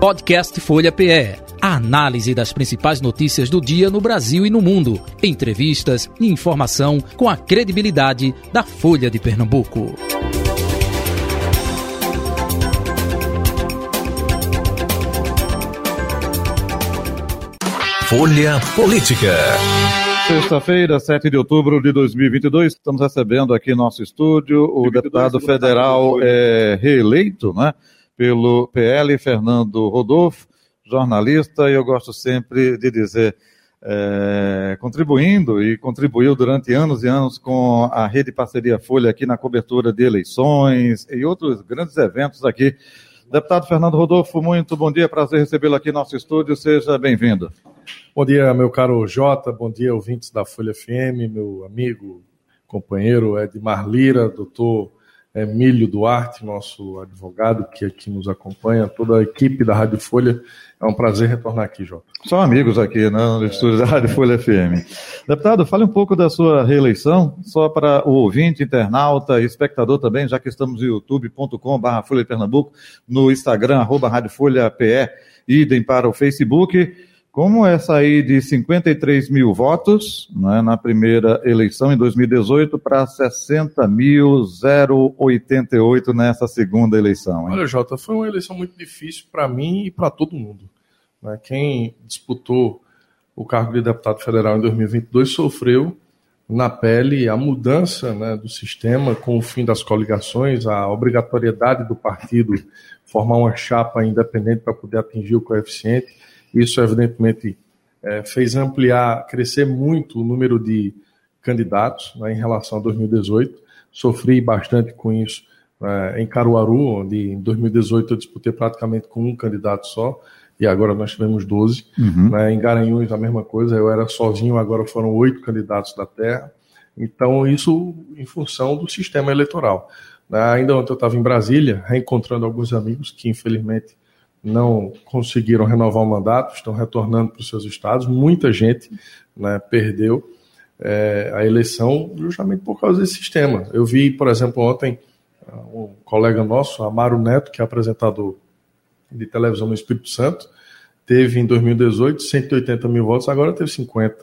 Podcast Folha PE. A análise das principais notícias do dia no Brasil e no mundo. Entrevistas e informação com a credibilidade da Folha de Pernambuco. Folha Política. Sexta-feira, 7 de outubro de 2022, estamos recebendo aqui no nosso estúdio o deputado federal é, reeleito, né? Pelo PL, Fernando Rodolfo, jornalista, e eu gosto sempre de dizer, é, contribuindo e contribuiu durante anos e anos com a Rede Parceria Folha aqui na cobertura de eleições e outros grandes eventos aqui. Deputado Fernando Rodolfo, muito bom dia, prazer recebê-lo aqui no nosso estúdio, seja bem-vindo. Bom dia, meu caro Jota, bom dia, ouvintes da Folha FM, meu amigo, companheiro Edmar Lira, doutor Emílio Duarte, nosso advogado que aqui nos acompanha, toda a equipe da Rádio Folha. É um prazer retornar aqui, Jota. São amigos aqui né, no estúdio da Rádio Folha FM. Deputado, fale um pouco da sua reeleição, só para o ouvinte, internauta, espectador também, já que estamos no youtube.com.br Folha Pernambuco, no Instagram, arroba Rádio Folha PE, idem para o Facebook. Como é sair de 53 mil votos né, na primeira eleição em 2018 para 60.088 nessa segunda eleição? Hein? Olha, Jota, foi uma eleição muito difícil para mim e para todo mundo. Né? Quem disputou o cargo de deputado federal em 2022 sofreu na pele a mudança né, do sistema com o fim das coligações, a obrigatoriedade do partido formar uma chapa independente para poder atingir o coeficiente isso, evidentemente, é, fez ampliar, crescer muito o número de candidatos né, em relação a 2018. Sofri bastante com isso é, em Caruaru, onde em 2018 eu disputei praticamente com um candidato só, e agora nós tivemos 12. Uhum. Né, em Garanhuns, a mesma coisa, eu era sozinho, agora foram oito candidatos da terra. Então, isso em função do sistema eleitoral. Né, ainda ontem eu estava em Brasília, reencontrando alguns amigos que, infelizmente, não conseguiram renovar o mandato, estão retornando para os seus estados. Muita gente né, perdeu é, a eleição justamente por causa desse sistema. Eu vi, por exemplo, ontem um colega nosso, Amaro Neto, que é apresentador de televisão no Espírito Santo, teve em 2018 180 mil votos, agora teve 50.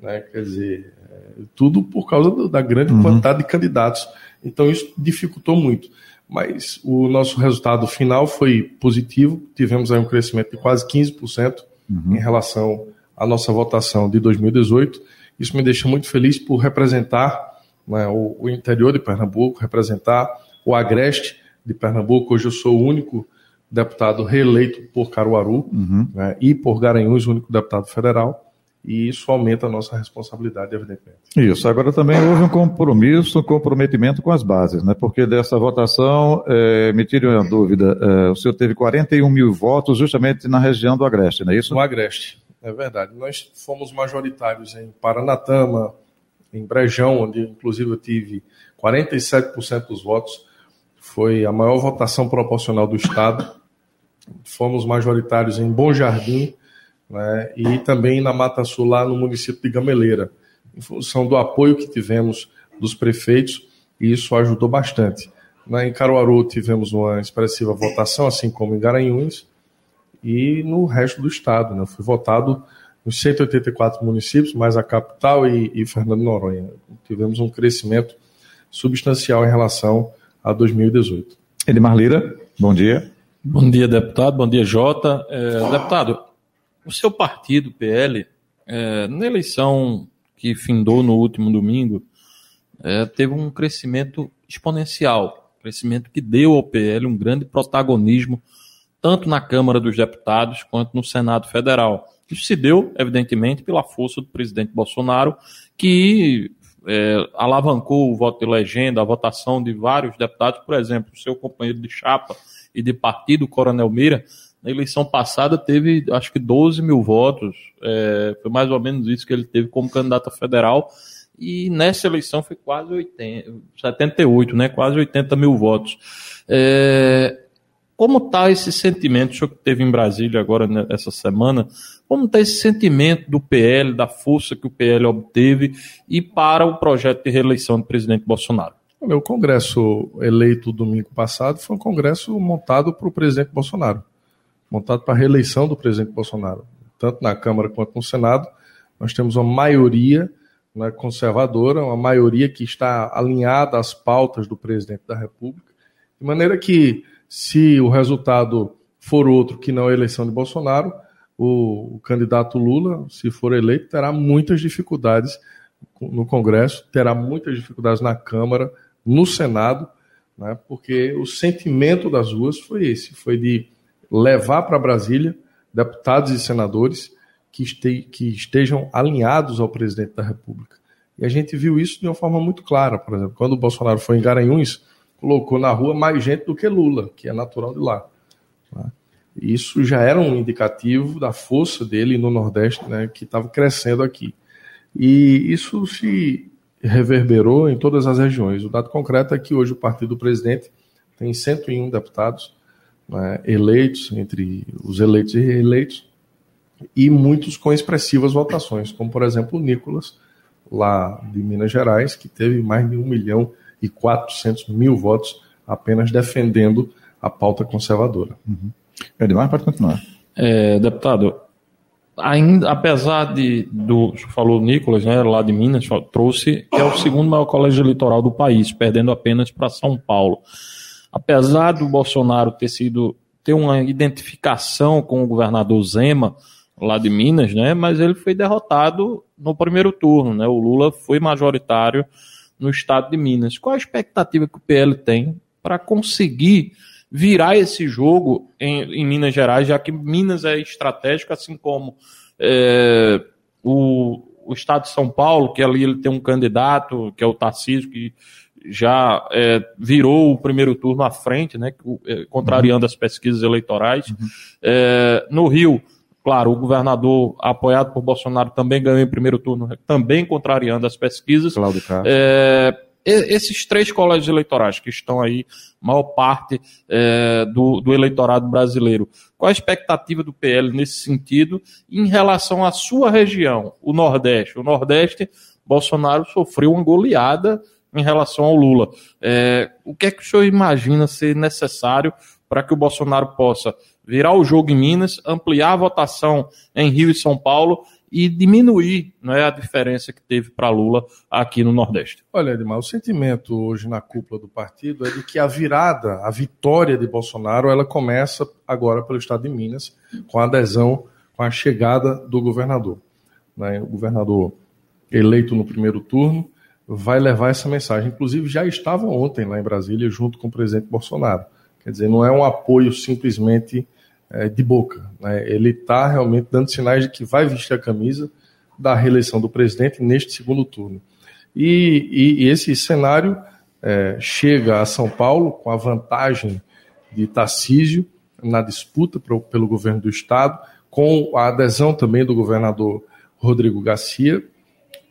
Né? Quer dizer, é, tudo por causa da grande uhum. quantidade de candidatos. Então isso dificultou muito mas o nosso resultado final foi positivo, tivemos aí um crescimento de quase 15% uhum. em relação à nossa votação de 2018. Isso me deixa muito feliz por representar né, o, o, interior de Pernambuco, representar o Agreste de Pernambuco. Hoje eu sou o único deputado reeleito por Caruaru uhum. né, e por Garanhuns, o único deputado federal e isso aumenta a nossa responsabilidade, evidentemente. Isso. Agora também houve um compromisso, um comprometimento com as bases, né? Porque dessa votação, é, me tire uma dúvida, é, o senhor teve 41 mil votos justamente na região do Agreste, não é isso? No Agreste, é verdade. Nós fomos majoritários em Paranatama, em Brejão, onde inclusive eu tive 47% dos votos. Foi a maior votação proporcional do Estado. Fomos majoritários em Bom Jardim, né, e também na Mata Sul, lá no município de Gameleira, em função do apoio que tivemos dos prefeitos, e isso ajudou bastante. Né, em Caruaru tivemos uma expressiva votação, assim como em Garanhuns, e no resto do estado. Né, fui votado nos 184 municípios, mais a capital e, e Fernando Noronha. Tivemos um crescimento substancial em relação a 2018. Edmar Lira, bom dia. Bom dia, deputado. Bom dia, Jota. É, deputado, o seu partido, PL, é, na eleição que findou no último domingo, é, teve um crescimento exponencial, crescimento que deu ao PL um grande protagonismo, tanto na Câmara dos Deputados quanto no Senado Federal. Isso se deu, evidentemente, pela força do presidente Bolsonaro, que é, alavancou o voto de legenda, a votação de vários deputados, por exemplo, o seu companheiro de chapa e de partido, Coronel Mira, na eleição passada teve, acho que 12 mil votos, é, foi mais ou menos isso que ele teve como candidato federal, e nessa eleição foi quase 80, 78, né, quase 80 mil votos. É, como está esse sentimento, o senhor que teve em Brasília agora né, essa semana, como está esse sentimento do PL, da força que o PL obteve e para o projeto de reeleição do presidente Bolsonaro? O congresso eleito domingo passado foi um congresso montado para o presidente Bolsonaro. Montado para a reeleição do presidente Bolsonaro. Tanto na Câmara quanto no Senado, nós temos uma maioria né, conservadora, uma maioria que está alinhada às pautas do presidente da República, de maneira que, se o resultado for outro que não a eleição de Bolsonaro, o, o candidato Lula, se for eleito, terá muitas dificuldades no Congresso, terá muitas dificuldades na Câmara, no Senado, né, porque o sentimento das ruas foi esse: foi de levar para Brasília deputados e senadores que, este, que estejam alinhados ao presidente da República. E a gente viu isso de uma forma muito clara. Por exemplo, quando o Bolsonaro foi em Garanhuns, colocou na rua mais gente do que Lula, que é natural de lá. Né? Isso já era um indicativo da força dele no Nordeste, né, que estava crescendo aqui. E isso se reverberou em todas as regiões. O dado concreto é que hoje o partido do presidente tem 101 deputados né, eleitos, entre os eleitos e reeleitos, e muitos com expressivas votações, como por exemplo o Nicolas, lá de Minas Gerais, que teve mais de 1 milhão e 400 mil votos apenas defendendo a pauta conservadora. Uhum. Edmar, pode continuar. É, deputado, ainda, apesar de do falou Nicolas, né, lá de Minas, trouxe que é o segundo maior colégio eleitoral do país, perdendo apenas para São Paulo. Apesar do Bolsonaro ter sido ter uma identificação com o governador Zema lá de Minas, né, mas ele foi derrotado no primeiro turno, né? O Lula foi majoritário no estado de Minas. Qual a expectativa que o PL tem para conseguir virar esse jogo em, em, Minas Gerais, já que Minas é estratégico, assim como é, o, o estado de São Paulo, que ali ele tem um candidato, que é o Tarcísio, que já é, virou o primeiro turno à frente, né, é, contrariando as pesquisas eleitorais. Uhum. É, no Rio, claro, o governador apoiado por Bolsonaro também ganhou em primeiro turno, também contrariando as pesquisas. Cláudio é, esses três colégios eleitorais que estão aí, maior parte é, do, do, eleitorado brasileiro, qual a expectativa do PL nesse sentido em relação à sua região, o Nordeste? O Nordeste, Bolsonaro sofreu uma goleada em relação ao Lula. É, o que é que o senhor imagina ser necessário para que o Bolsonaro possa virar o jogo em Minas, ampliar a votação em Rio e São Paulo e diminuir é a diferença que teve para Lula aqui no Nordeste. Olha, Edmar, o sentimento hoje na cúpula do partido é de que a virada, a vitória de Bolsonaro, ela começa agora pelo estado de Minas, com a adesão, com a chegada do governador. Né? O governador eleito no primeiro turno vai levar essa mensagem. Inclusive, já estava ontem lá em Brasília, junto com o presidente Bolsonaro. Quer dizer, não é um apoio simplesmente é, de boca. Né? Ele está realmente dando sinais de que vai vestir a camisa da reeleição do presidente neste segundo turno. E, e, e esse cenário é, chega a São Paulo com a vantagem de Tarcísio na disputa pro, pelo governo do Estado, com a adesão também do governador Rodrigo Garcia,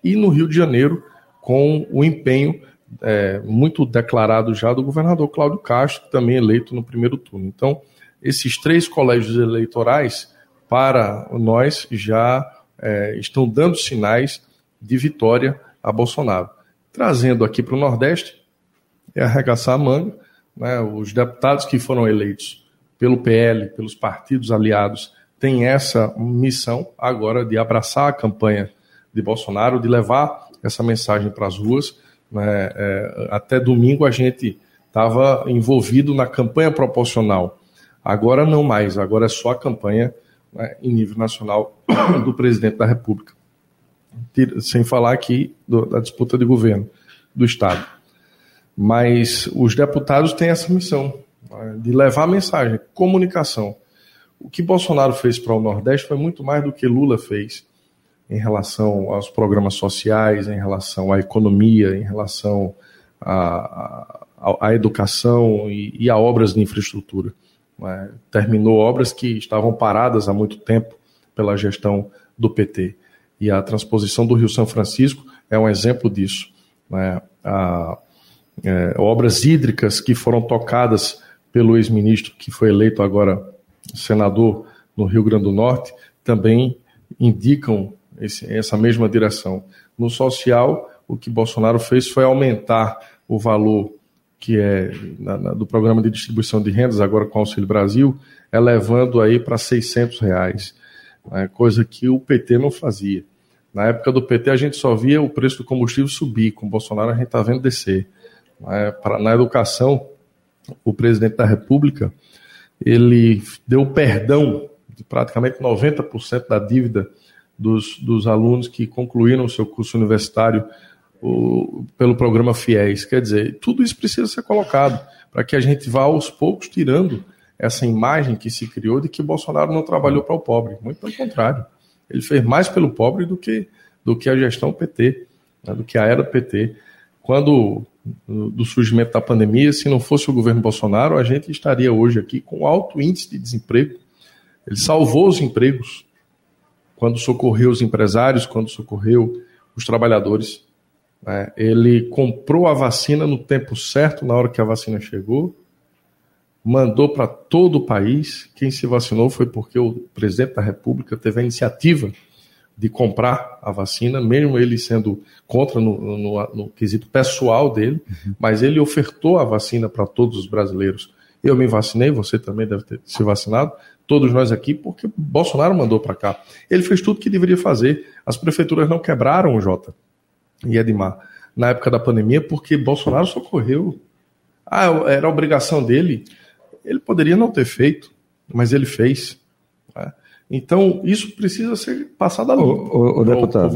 e no Rio de Janeiro, com o empenho é, muito declarado já do governador Cláudio Castro, também eleito no primeiro turno. Então, esses três colégios eleitorais, para nós, já é, estão dando sinais de vitória a Bolsonaro. Trazendo aqui para o Nordeste, é arregaçar a manga, né, os deputados que foram eleitos pelo PL, pelos partidos aliados, têm essa missão agora de abraçar a campanha de Bolsonaro, de levar essa mensagem para as ruas. Né, é, até domingo a gente estava envolvido na campanha proporcional Agora não mais, agora é só a campanha né, em nível nacional do presidente da República. Sem falar aqui do, da disputa de governo do Estado. Mas os deputados têm essa missão né, de levar a mensagem, comunicação. O que Bolsonaro fez para o Nordeste foi muito mais do que Lula fez em relação aos programas sociais, em relação à economia, em relação à, à, à educação e, e a obras de infraestrutura. Né? Terminou obras que estavam paradas há muito tempo pela gestão do PT. E a transposição do Rio São Francisco é um exemplo disso. Né? A, é, obras hídricas que foram tocadas pelo ex-ministro, que foi eleito agora senador no Rio Grande do Norte, também indicam esse, essa mesma direção. No social, o que Bolsonaro fez foi aumentar o valor que é na, na, do programa de distribuição de rendas, agora com o Auxílio Brasil, elevando aí para 600 reais, né, coisa que o PT não fazia. Na época do PT, a gente só via o preço do combustível subir, com Bolsonaro a gente está vendo descer. Né, pra, na educação, o presidente da República ele deu perdão de praticamente 90% da dívida dos, dos alunos que concluíram o seu curso universitário o, pelo programa FIES. Quer dizer, tudo isso precisa ser colocado para que a gente vá aos poucos tirando essa imagem que se criou de que o Bolsonaro não trabalhou para o pobre. Muito pelo contrário. Ele fez mais pelo pobre do que, do que a gestão PT, né, do que a era PT. Quando do surgimento da pandemia, se não fosse o governo Bolsonaro, a gente estaria hoje aqui com alto índice de desemprego. Ele salvou os empregos quando socorreu os empresários, quando socorreu os trabalhadores. Né? Ele comprou a vacina no tempo certo, na hora que a vacina chegou, mandou para todo o país. Quem se vacinou foi porque o presidente da República teve a iniciativa de comprar a vacina, mesmo ele sendo contra no, no, no quesito pessoal dele, uhum. mas ele ofertou a vacina para todos os brasileiros. Eu me vacinei, você também deve ter se vacinado, todos nós aqui, porque Bolsonaro mandou para cá. Ele fez tudo que deveria fazer. As prefeituras não quebraram o Jota e Edmar na época da pandemia porque Bolsonaro socorreu. Ah, era obrigação dele. Ele poderia não ter feito, mas ele fez. Então, isso precisa ser passado a limpo. O, o deputado,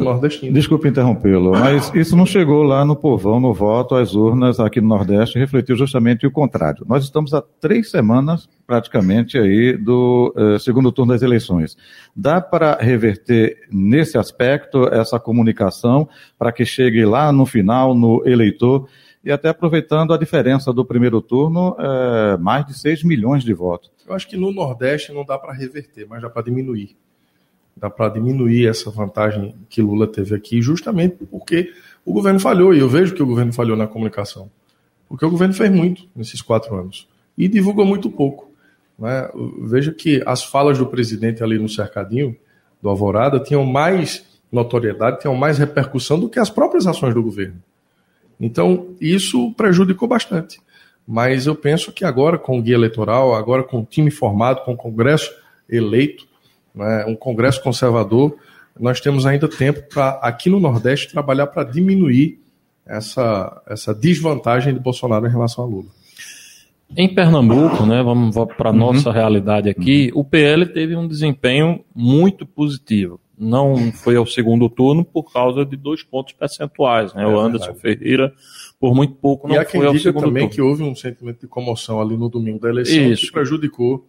desculpe interrompê-lo, mas isso não chegou lá no povão, no voto, às urnas aqui no Nordeste, refletiu justamente o contrário. Nós estamos há três semanas, praticamente, aí do eh, segundo turno das eleições. Dá para reverter nesse aspecto essa comunicação para que chegue lá no final, no eleitor, e até aproveitando a diferença do primeiro turno, é, mais de 6 milhões de votos. Eu acho que no Nordeste não dá para reverter, mas dá para diminuir. Dá para diminuir essa vantagem que Lula teve aqui, justamente porque o governo falhou, e eu vejo que o governo falhou na comunicação. Porque o governo fez muito nesses quatro anos e divulgou muito pouco. Né? Veja que as falas do presidente ali no cercadinho do Alvorada tinham mais notoriedade, tinham mais repercussão do que as próprias ações do governo. Então, isso prejudicou bastante. Mas eu penso que agora, com o guia eleitoral, agora com o time formado, com o Congresso eleito, né, um Congresso conservador, nós temos ainda tempo para, aqui no Nordeste, trabalhar para diminuir essa, essa desvantagem de Bolsonaro em relação a Lula. Em Pernambuco, né, vamos para a uhum. nossa realidade aqui, o PL teve um desempenho muito positivo não foi ao segundo turno por causa de dois pontos percentuais. Né? É o Anderson verdade. Ferreira, por muito pouco, não e há quem foi ao diga segundo também turno. que houve um sentimento de comoção ali no domingo da eleição Isso. que prejudicou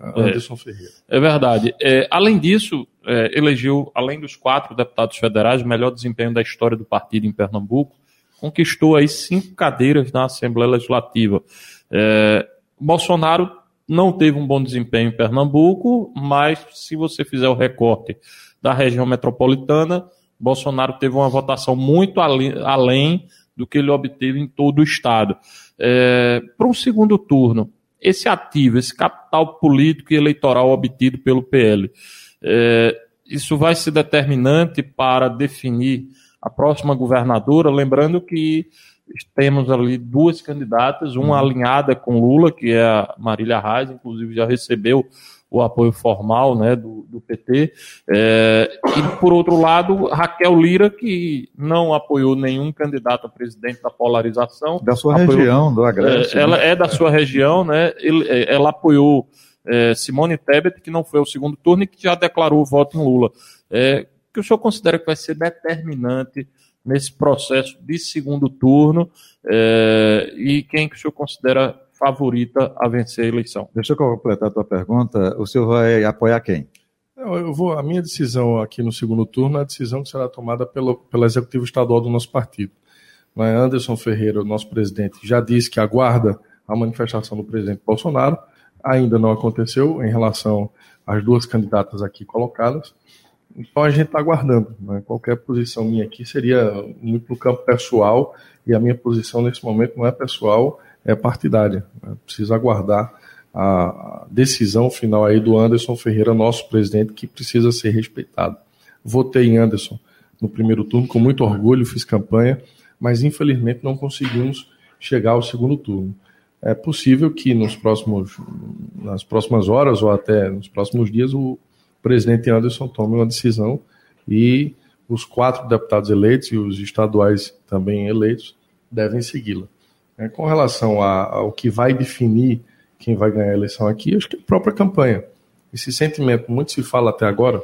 é. Anderson é, Ferreira. É verdade. É, além disso, é, elegeu, além dos quatro deputados federais, o melhor desempenho da história do partido em Pernambuco, conquistou aí cinco cadeiras na Assembleia Legislativa. É, Bolsonaro não teve um bom desempenho em Pernambuco, mas se você fizer o recorte da região metropolitana, Bolsonaro teve uma votação muito além do que ele obteve em todo o Estado. É, Para um segundo turno, esse ativo, esse capital político e eleitoral obtido pelo PL, é, isso vai ser determinante para definir a próxima governadora, lembrando que temos ali duas candidatas, uma alinhada com Lula, que é a Marília Reis, inclusive já recebeu o apoio formal né, do, do PT. É, e, por outro lado, Raquel Lira, que não apoiou nenhum candidato a presidente da polarização. Da sua apoiou, região, do Agreste. É, ela né? é da sua região, né? Ele, é, ela apoiou é, Simone Tebet, que não foi ao segundo turno e que já declarou o voto em Lula. É, que o senhor considera que vai ser determinante nesse processo de segundo turno é, e quem que o senhor considera favorita a vencer a eleição. Deixa eu completar a tua pergunta. O senhor vai apoiar quem? Eu vou, a minha decisão aqui no segundo turno é a decisão que será tomada pelo, pelo executivo estadual do nosso partido. Né, Anderson Ferreira, o nosso presidente, já disse que aguarda a manifestação do presidente Bolsonaro. Ainda não aconteceu em relação às duas candidatas aqui colocadas. Então a gente está aguardando. Né? Qualquer posição minha aqui seria muito no campo pessoal, e a minha posição nesse momento não é pessoal, é partidária. Né? Precisa aguardar a decisão final aí do Anderson Ferreira, nosso presidente, que precisa ser respeitado. Votei em Anderson no primeiro turno com muito orgulho, fiz campanha, mas infelizmente não conseguimos chegar ao segundo turno. É possível que nos próximos, nas próximas horas ou até nos próximos dias o presidente Anderson tome uma decisão e os quatro deputados eleitos e os estaduais também eleitos devem segui-la. É, com relação ao que vai definir quem vai ganhar a eleição aqui, acho que é a própria campanha. Esse sentimento, muito se fala até agora,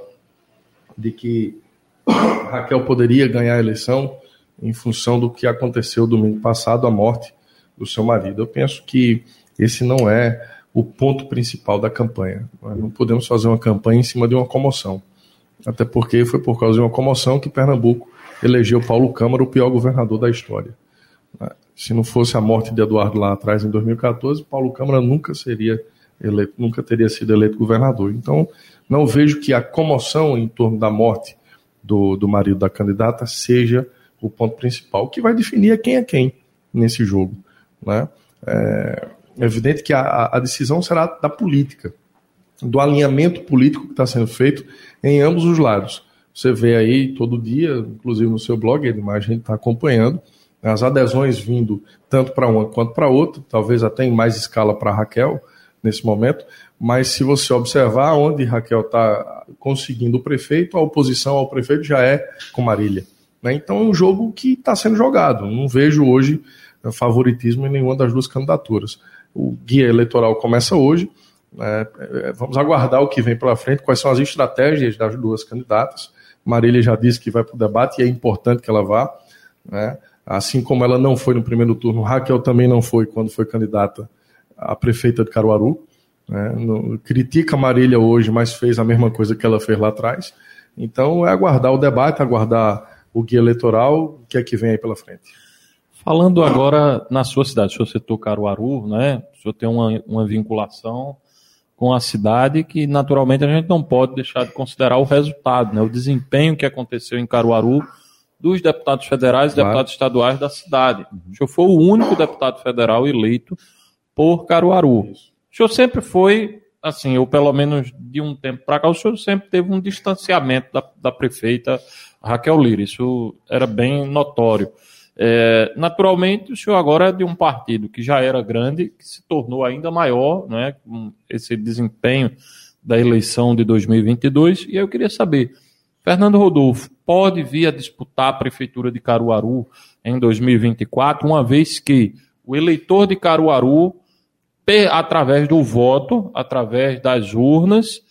de que Raquel poderia ganhar a eleição em função do que aconteceu domingo passado, a morte do seu marido. Eu penso que esse não é o ponto principal da campanha. Nós não podemos fazer uma campanha em cima de uma comoção. Até porque foi por causa de uma comoção que Pernambuco elegeu Paulo Câmara o pior governador da história. Se não fosse a morte de Eduardo lá atrás, em 2014, Paulo Câmara nunca seria eleito, nunca teria sido eleito governador. Então, não vejo que a comoção em torno da morte do, do marido da candidata seja o ponto principal. O que vai definir é quem é quem nesse jogo. Né? É, é evidente que a, a decisão será da política, do alinhamento político que está sendo feito em ambos os lados. Você vê aí todo dia, inclusive no seu blog, a gente está acompanhando, as adesões vindo tanto para uma quanto para outra, talvez até em mais escala para Raquel nesse momento, mas se você observar onde Raquel está conseguindo o prefeito, a oposição ao prefeito já é com Marília. Né? Então é um jogo que está sendo jogado. Não vejo hoje eh, favoritismo em nenhuma das duas candidaturas. O guia eleitoral começa hoje. Né? Eh, vamos aguardar o que vem pela frente, quais são as estratégias das duas candidatas. Marília já disse que vai para o debate e é importante que ela vá. Né? Assim como ela não foi no primeiro turno, Raquel também não foi quando foi candidata a prefeita de Caruaru. Né? No, critica Marília hoje, mas fez a mesma coisa que ela fez lá atrás. Então é aguardar o debate, aguardar o guia eleitoral, o que é que vem aí pela frente. Falando agora na sua cidade, o senhor citou Caruaru, né? O senhor tem uma, uma vinculação com a cidade que naturalmente a gente não pode deixar de considerar o resultado, né? O desempenho que aconteceu em Caruaru dos deputados federais e claro. deputados estaduais da cidade. O senhor foi o único deputado federal eleito por Caruaru. O senhor sempre foi, assim, ou pelo menos de um tempo para cá, o senhor sempre teve um distanciamento da, da prefeita Raquel Lira. Isso era bem notório. É, naturalmente, o senhor agora é de um partido que já era grande, que se tornou ainda maior, né, com esse desempenho da eleição de 2022. E eu queria saber, Fernando Rodolfo pode vir a disputar a prefeitura de Caruaru em 2024, uma vez que o eleitor de Caruaru, através do voto, através das urnas,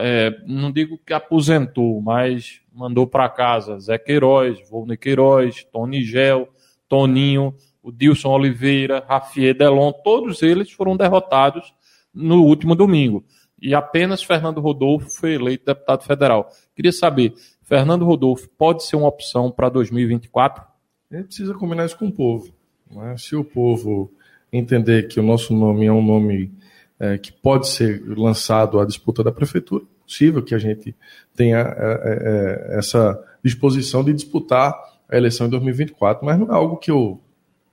é, não digo que aposentou, mas mandou para casa Zé Queiroz, Volney Queiroz, Tony Gel, Toninho, o Dilson Oliveira, Rafier Delon, todos eles foram derrotados no último domingo e apenas Fernando Rodolfo foi eleito deputado federal. Queria saber, Fernando Rodolfo pode ser uma opção para 2024? A gente precisa combinar isso com o povo. Né? Se o povo entender que o nosso nome é um nome é, que pode ser lançado à disputa da prefeitura, é possível que a gente tenha é, é, é essa disposição de disputar a eleição em 2024, mas não é algo que eu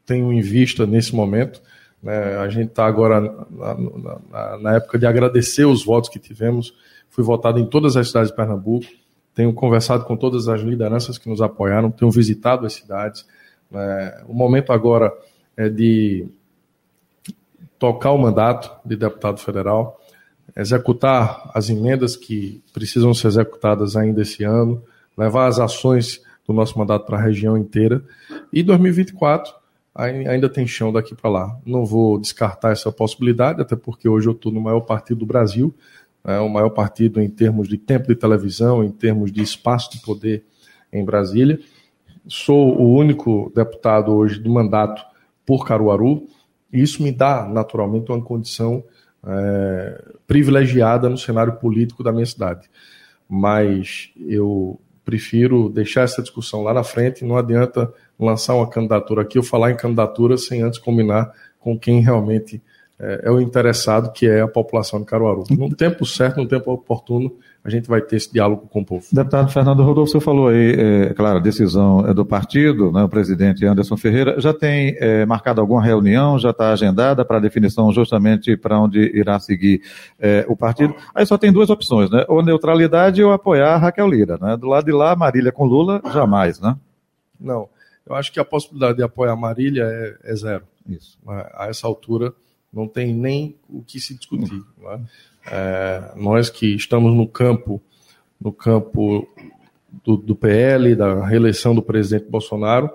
tenho em vista nesse momento. Né? A gente está agora na, na, na, época de agradecer os votos que tivemos. Fui votado em todas as cidades de Pernambuco. Tenho conversado com todas as lideranças que nos apoiaram. Tenho visitado as cidades. Né? O momento agora é de tocar o mandato de deputado federal, executar as emendas que precisam ser executadas ainda esse ano, levar as ações do nosso mandato para a região inteira. E 2024 ainda tem chão daqui para lá. Não vou descartar essa possibilidade, até porque hoje eu estou no maior partido do Brasil, é o maior partido em termos de tempo de televisão, em termos de espaço de poder em Brasília. Sou o único deputado hoje do mandato por Caruaru, e isso me dá, naturalmente, uma condição é, privilegiada no cenário político da minha cidade. Mas eu prefiro deixar essa discussão lá na frente, não adianta lançar uma candidatura aqui ou falar em candidatura sem antes combinar com quem realmente é, é, o interessado, que é a população de Caruaru. No tempo certo, no tempo oportuno, a gente vai ter esse diálogo com o povo. Deputado Fernando Rodolfo, você falou aí, é, claro, a decisão é do partido, né, o presidente Anderson Ferreira, já tem é, marcado alguma reunião, já está agendada para definição justamente para onde irá seguir é, o partido. Aí só tem duas opções, né, ou neutralidade ou apoiar Raquel Lira, né, do lado de lá, Marília com Lula, jamais, né? Não. eu acho que a possibilidade de apoiar a Marília é, é zero. Isso. A essa altura não tem nem o que se discutir. Né? É, nós que estamos no campo, no campo do, do, PL, da reeleição do presidente Bolsonaro,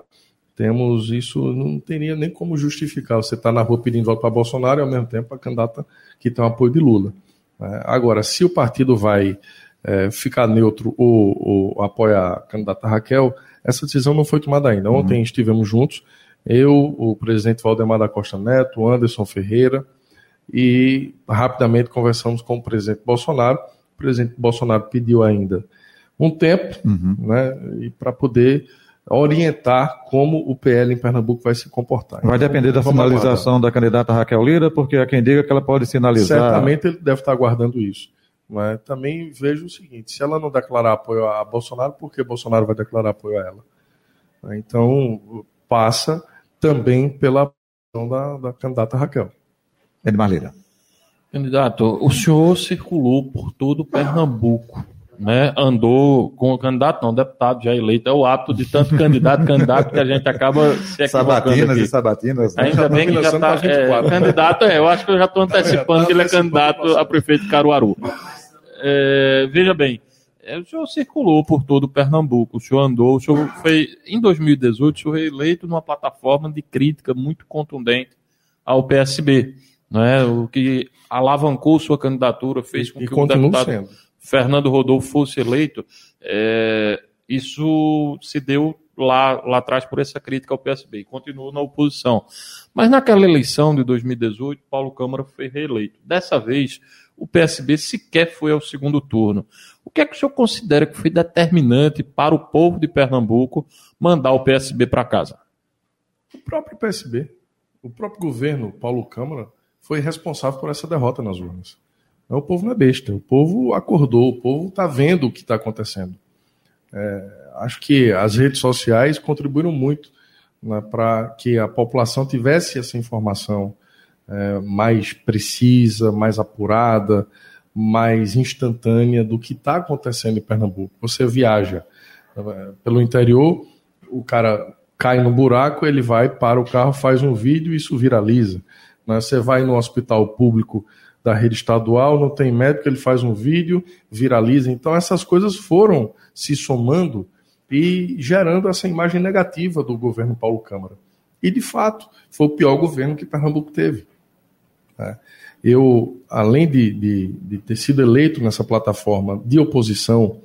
temos isso, não teria nem como justificar. Você está na rua pedindo voto para Bolsonaro e ao mesmo tempo a candidata que tem o apoio de Lula. É, agora, se o partido vai é, ficar neutro ou, ou apoiar a candidata Raquel, essa decisão não foi tomada ainda. Ontem uhum. estivemos juntos, eu, o presidente Valdemar da Costa Neto, o Anderson Ferreira, e rapidamente conversamos com o presidente Bolsonaro. O presidente Bolsonaro pediu ainda um tempo uhum. né, para poder orientar como o PL em Pernambuco vai se comportar. Vai depender da finalização aguardar. da candidata Raquel Lira, porque há quem diga que ela pode sinalizar. Certamente ele deve estar aguardando isso. Mas também vejo o seguinte: se ela não declarar apoio a Bolsonaro, por que Bolsonaro vai declarar apoio a ela? Então, passa também pela da, da candidata Raquel. Edmar Lira. Candidato, o senhor circulou por todo Pernambuco, né? Andou com o candidato, não, deputado já eleito. É o hábito de tanto candidato, candidato, que a gente acaba se Sabatinas aqui. e sabatinas. Né? Ainda bem que já está. É, candidato, é, eu acho que eu já estou antecipando que ele é candidato a prefeito de Caruaru. É, veja bem, o senhor circulou por todo Pernambuco, o senhor andou, o senhor foi, em 2018, o senhor foi eleito numa plataforma de crítica muito contundente ao PSB, né, o que alavancou sua candidatura, fez com e que o deputado sendo. Fernando Rodolfo fosse eleito, é, isso se deu lá, lá atrás por essa crítica ao PSB e continuou na oposição. Mas naquela eleição de 2018, Paulo Câmara foi reeleito. Dessa vez, o PSB sequer foi ao segundo turno. O que é que o senhor considera que foi determinante para o povo de Pernambuco mandar o PSB para casa? O próprio PSB, o próprio governo, Paulo Câmara, foi responsável por essa derrota nas urnas. O povo não é besta, o povo acordou, o povo está vendo o que está acontecendo. É, acho que as redes sociais contribuíram muito né, para que a população tivesse essa informação é, mais precisa, mais apurada, mais instantânea do que está acontecendo em Pernambuco. Você viaja é, pelo interior, o cara cai no buraco, ele vai para o carro, faz um vídeo e isso viraliza. Né? Você vai no hospital público da rede estadual, não tem médico, ele faz um vídeo, viraliza. Então essas coisas foram se somando e gerando essa imagem negativa do governo Paulo Câmara. E de fato, foi o pior governo que Pernambuco teve. Né? Eu, além de, de, de, ter sido eleito nessa plataforma de oposição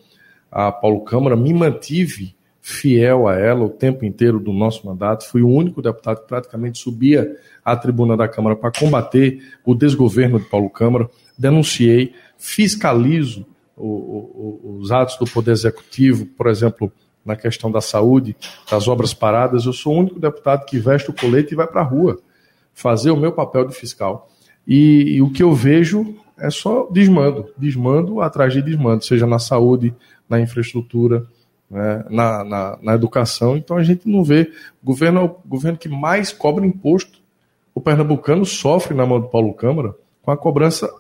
a Paulo Câmara, me mantive fiel a ela o tempo inteiro do nosso mandato. Fui o único deputado que praticamente subia à tribuna da Câmara para combater o desgoverno de Paulo Câmara. Denunciei, fiscalizo o, o, os atos do Poder Executivo, por exemplo, na questão da saúde, das obras paradas. Eu sou o único deputado que veste o colete e vai para a rua fazer o meu papel de fiscal. E, e, o que eu vejo é só desmando, desmando atrás de desmando, seja na saúde, na infraestrutura, né, na, na, na, educação. Então a gente não vê. O governo é o governo que mais cobra imposto. O pernambucano sofre na mão do Paulo Câmara com a cobrança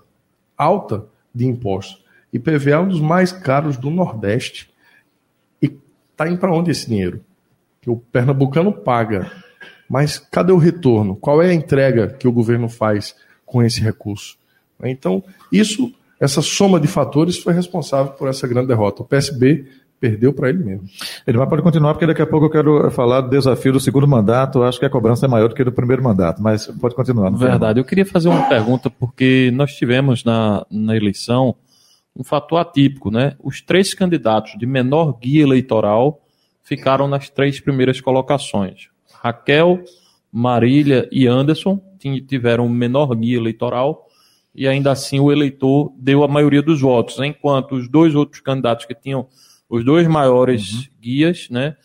alta de impostos. IPVA é um dos mais caros do Nordeste. E está indo para onde esse dinheiro? Que o pernambucano paga. Mas cadê o retorno? Qual é a entrega que o governo faz com esse recurso. Então, isso, essa soma de fatores foi responsável por essa grande derrota. O PSB perdeu para ele mesmo. Edmar pode continuar, porque daqui a pouco eu quero falar do desafio do segundo mandato. Acho que a cobrança é maior do que do primeiro mandato, mas pode continuar. Verdade. Eu queria fazer uma pergunta, porque nós tivemos na, na eleição um fator atípico, né? Os três candidatos de menor guia eleitoral ficaram nas três primeiras colocações. Raquel, Marília e Anderson tiveram menor guia eleitoral e ainda assim o eleitor deu a maioria dos votos, enquanto os dois outros candidatos que tinham os dois maiores uhum. guias, né,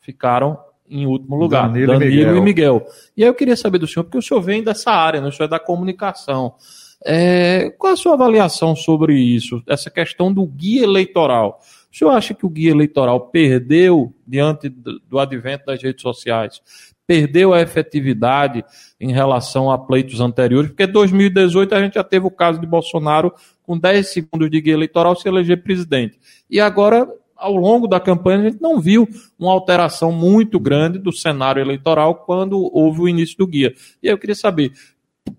ficaram em último lugar, Danilo, Danilo e, Miguel. e, Miguel. e aí eu queria saber do senhor, porque o senhor vem dessa área, né, o senhor é da comunicação. É, qual a sua avaliação sobre isso, essa questão do guia eleitoral? O senhor acha que o guia eleitoral perdeu diante do advento das redes sociais? Perdeu a efetividade em relação a pleitos anteriores, porque 2018 a gente já teve o caso de Bolsonaro com 10 segundos de guia eleitoral se eleger presidente. E agora ao longo da campanha, a gente não viu uma alteração muito grande do cenário eleitoral quando houve o início do guia. E eu queria saber,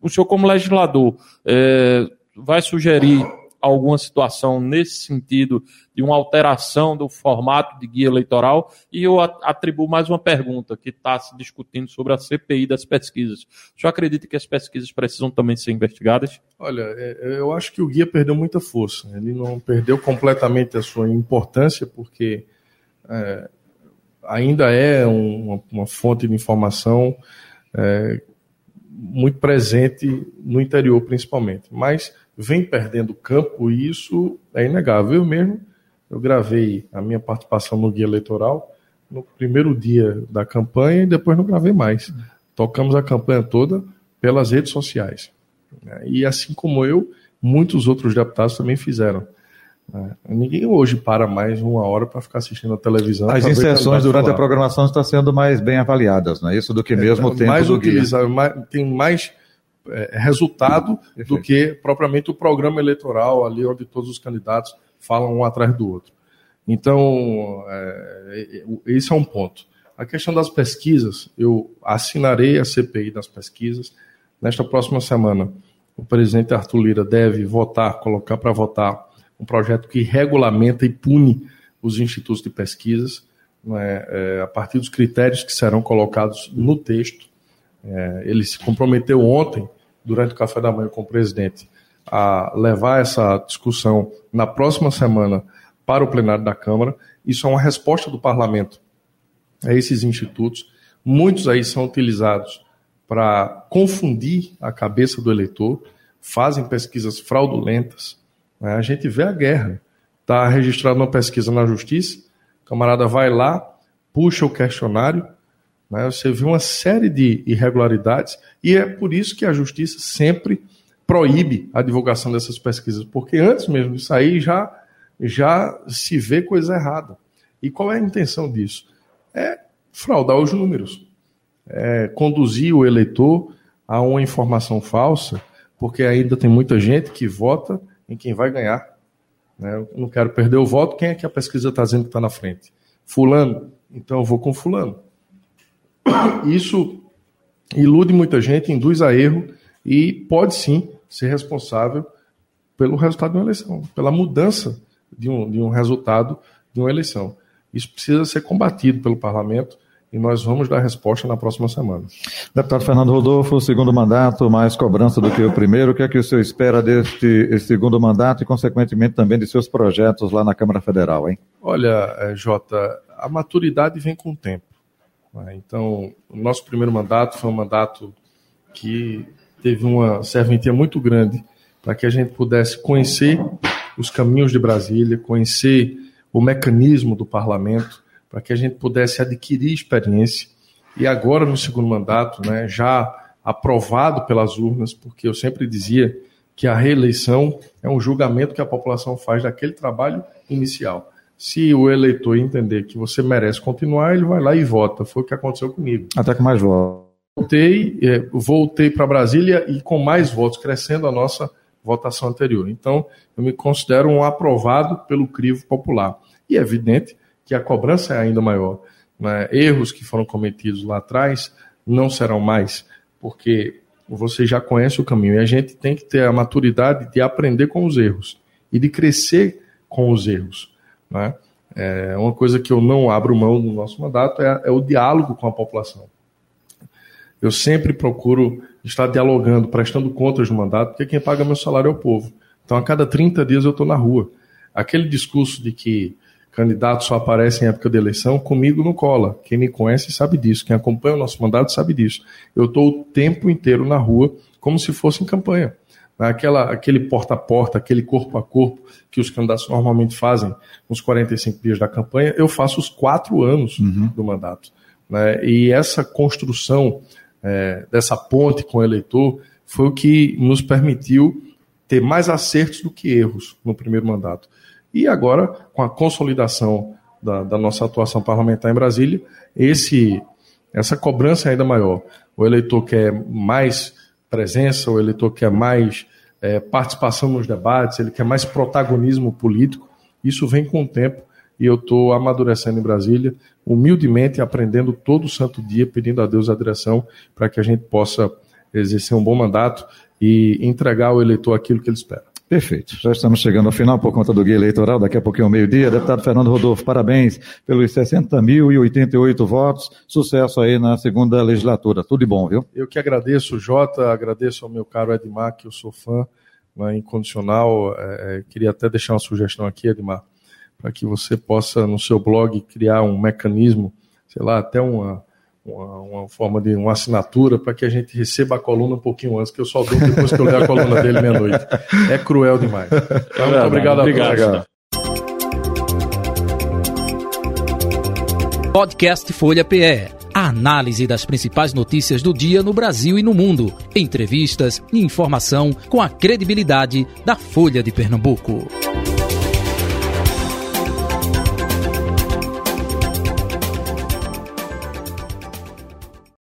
o senhor, como legislador, é, vai sugerir alguma situação nesse sentido de uma alteração do formato de guia eleitoral? E eu atribuo mais uma pergunta que está se discutindo sobre a CPI das pesquisas. O senhor acredita que as pesquisas precisam também ser investigadas? Olha, é, eu acho que o guia perdeu muita força. Ele não perdeu completamente a sua importância, porque é, ainda é uma, uma, fonte de informação é, muito presente no interior, principalmente. Mas vem perdendo campo e isso é inegável. Eu mesmo, eu gravei a minha participação no guia eleitoral no primeiro dia da campanha e depois não gravei mais. Tocamos a campanha toda pelas redes sociais. E assim como eu, muitos outros deputados também fizeram. Ninguém hoje para mais uma hora para ficar assistindo a televisão. As inserções durante falar. a programação estão sendo mais bem avaliadas, não é isso? Do que mesmo é, o tempo mais do utilizado, mais, tem mais é, resultado do que propriamente o programa eleitoral, ali onde todos os candidatos falam um atrás do outro. Então, é, esse é um ponto. A questão das pesquisas, eu assinarei a CPI das pesquisas. Nesta próxima semana, o presidente Arthur Lira deve votar, colocar para votar um projeto que regulamenta e pune os institutos de pesquisas, é, é, a partir dos critérios que serão colocados no texto. É, ele se comprometeu ontem, durante o café da manhã com o presidente, a levar essa discussão na próxima semana para o plenário da Câmara. Isso é uma resposta do parlamento a esses institutos. Muitos aí são utilizados para confundir a cabeça do eleitor, fazem pesquisas fraudulentas. Né? A gente vê a guerra. Está registrado uma pesquisa na justiça, o camarada vai lá, puxa o questionário, né? Você viu uma série de irregularidades e é por isso que a justiça sempre proíbe a divulgação dessas pesquisas, porque antes mesmo de sair já, já se vê coisa errada. E qual é a intenção disso? É fraudar os números, é conduzir o eleitor a uma informação falsa, porque ainda tem muita gente que vota em quem vai ganhar. Né? Eu não quero perder o voto, quem é que a pesquisa está dizendo que está na frente? Fulano, então eu vou com Fulano. Isso ilude muita gente, induz a erro e pode sim ser responsável pelo resultado de uma eleição, pela mudança de um, de um resultado de uma eleição. Isso precisa ser combatido pelo parlamento e nós vamos dar resposta na próxima semana. Deputado Fernando Rodolfo, segundo mandato, mais cobrança do que o primeiro. O que é que o senhor espera deste segundo mandato e, consequentemente, também de seus projetos lá na Câmara Federal, hein? Olha, eh, Jota, a maturidade vem com o tempo. Né? Então, o nosso primeiro mandato foi um mandato que teve uma serventia muito grande para que a gente pudesse conhecer os caminhos de Brasília, conhecer o mecanismo do parlamento, para que a gente pudesse adquirir experiência. E agora, no segundo mandato, né, já aprovado pelas urnas, porque eu sempre dizia que a reeleição é um julgamento que a população faz daquele trabalho inicial. Se o eleitor entender que você merece continuar, ele vai lá e vota. Foi o que aconteceu comigo. Até com mais votos. Voltei, é, voltei para Brasília e com mais votos, crescendo a nossa votação anterior. Então, eu me considero um aprovado pelo crivo popular. E é evidente que a cobrança é ainda maior. Né? Erros que foram cometidos lá atrás não serão mais, porque você já conhece o caminho. E a gente tem que ter a maturidade de aprender com os erros e de crescer com os erros. Né? É uma coisa que eu não abro mão no nosso mandato é, é o diálogo com a população. Eu sempre procuro estar dialogando, prestando contas no mandato, porque quem paga meu salário é o povo. Então, a cada 30 dias eu estou na rua. Aquele discurso de que candidatos só aparecem em época de eleição, comigo não cola. Quem me conhece sabe disso. Quem acompanha o nosso mandato sabe disso. Eu estou o tempo inteiro na rua, como se fosse em campanha. Aquela, aquele porta a porta, aquele corpo a corpo que os candidatos normalmente fazem nos 45 dias da campanha, eu faço os quatro anos uhum. do mandato. Né? E essa construção é, dessa ponte com o eleitor foi o que nos permitiu ter mais acertos do que erros no primeiro mandato. E agora, com a consolidação da, da nossa atuação parlamentar em Brasília, esse, essa cobrança é ainda maior. O eleitor quer mais presença, o eleitor quer mais é, participação nos debates, ele quer mais protagonismo político. Isso vem com o tempo e eu estou amadurecendo em Brasília, humildemente aprendendo todo santo dia, pedindo a Deus a direção para que a gente possa exercer um bom mandato e entregar ao eleitor aquilo que ele espera. Perfeito. Já estamos chegando ao final por conta do guia eleitoral, daqui a pouquinho, meio-dia. Deputado Fernando Rodolfo, parabéns pelos 60.088 votos. Sucesso aí na segunda legislatura. Tudo de bom, viu? Eu que agradeço, Jota, agradeço ao meu caro Edmar, que eu sou fã né, incondicional. É, é, queria até deixar uma sugestão aqui, Edmar, para que você possa, no seu blog, criar um mecanismo, sei lá, até uma uma, uma, forma de uma assinatura para que a gente receba a coluna um pouquinho antes, que eu só dou depois que eu ler a coluna dele meia-noite. É cruel demais. Então, muito obrigado a todos. Podcast Folha PE. A análise das principais notícias do dia no Brasil e no mundo. Entrevistas e informação com a credibilidade da Folha de Pernambuco.